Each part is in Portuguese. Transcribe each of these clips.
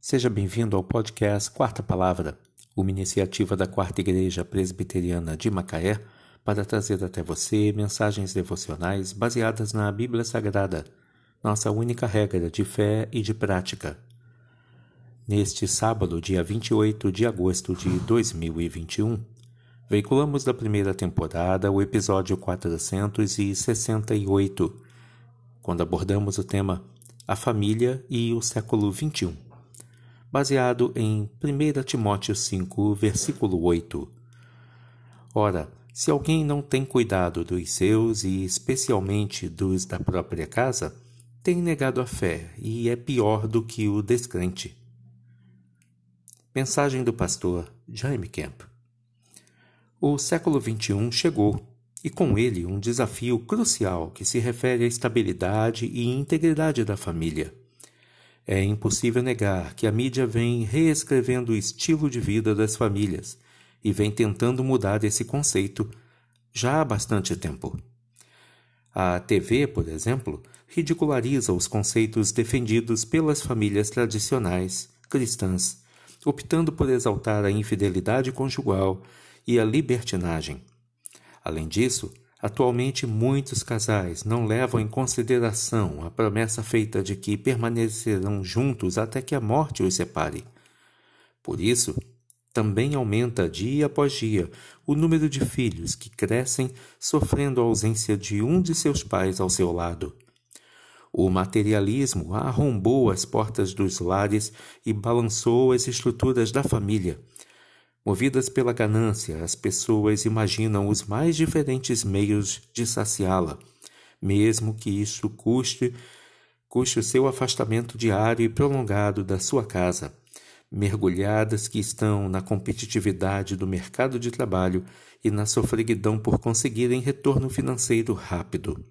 Seja bem-vindo ao podcast Quarta Palavra, uma iniciativa da Quarta Igreja Presbiteriana de Macaé para trazer até você mensagens devocionais baseadas na Bíblia Sagrada, nossa única regra de fé e de prática. Neste sábado, dia 28 de agosto de 2021, veiculamos da primeira temporada o episódio 468, quando abordamos o tema A Família e o Século XXI baseado em 1 Timóteo 5, versículo 8. Ora, se alguém não tem cuidado dos seus e especialmente dos da própria casa, tem negado a fé e é pior do que o descrente. Mensagem do pastor Jaime Kemp. O século XXI chegou e com ele um desafio crucial que se refere à estabilidade e integridade da família. É impossível negar que a mídia vem reescrevendo o estilo de vida das famílias e vem tentando mudar esse conceito já há bastante tempo. A TV, por exemplo, ridiculariza os conceitos defendidos pelas famílias tradicionais cristãs, optando por exaltar a infidelidade conjugal e a libertinagem. Além disso, Atualmente, muitos casais não levam em consideração a promessa feita de que permanecerão juntos até que a morte os separe. Por isso, também aumenta dia após dia o número de filhos que crescem sofrendo a ausência de um de seus pais ao seu lado. O materialismo arrombou as portas dos lares e balançou as estruturas da família, Movidas pela ganância, as pessoas imaginam os mais diferentes meios de saciá-la, mesmo que isso custe, custe o seu afastamento diário e prolongado da sua casa. Mergulhadas que estão na competitividade do mercado de trabalho e na sofreguidão por conseguirem retorno financeiro rápido.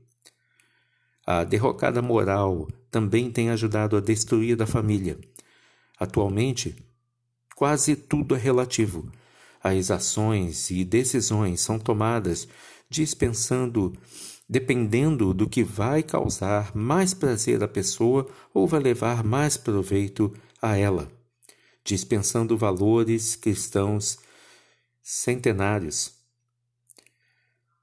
A derrocada moral também tem ajudado a destruir a família. Atualmente, Quase tudo é relativo. As ações e decisões são tomadas dispensando, dependendo do que vai causar mais prazer à pessoa ou vai levar mais proveito a ela, dispensando valores cristãos centenários.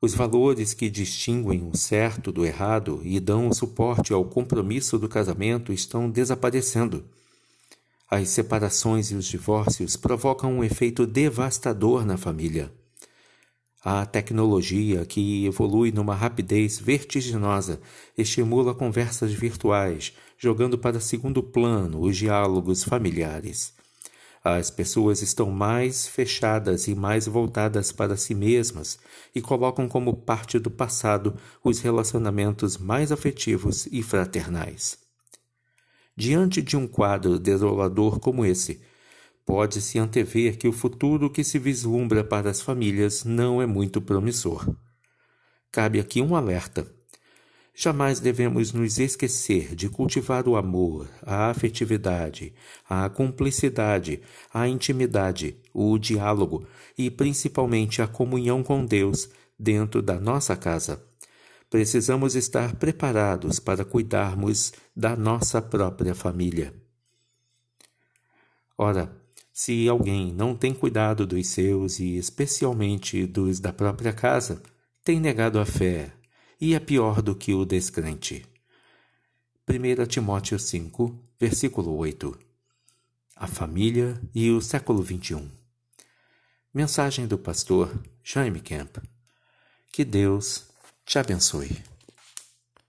Os valores que distinguem o certo do errado e dão suporte ao compromisso do casamento estão desaparecendo. As separações e os divórcios provocam um efeito devastador na família. A tecnologia, que evolui numa rapidez vertiginosa, estimula conversas virtuais, jogando para segundo plano os diálogos familiares. As pessoas estão mais fechadas e mais voltadas para si mesmas e colocam como parte do passado os relacionamentos mais afetivos e fraternais. Diante de um quadro desolador como esse, pode-se antever que o futuro que se vislumbra para as famílias não é muito promissor. Cabe aqui um alerta. Jamais devemos nos esquecer de cultivar o amor, a afetividade, a cumplicidade, a intimidade, o diálogo e principalmente a comunhão com Deus dentro da nossa casa precisamos estar preparados para cuidarmos da nossa própria família. Ora, se alguém não tem cuidado dos seus e especialmente dos da própria casa, tem negado a fé e é pior do que o descrente. 1 Timóteo 5, versículo 8 A família e o século XXI. Mensagem do pastor Jaime Kemp. Que Deus te abençoe.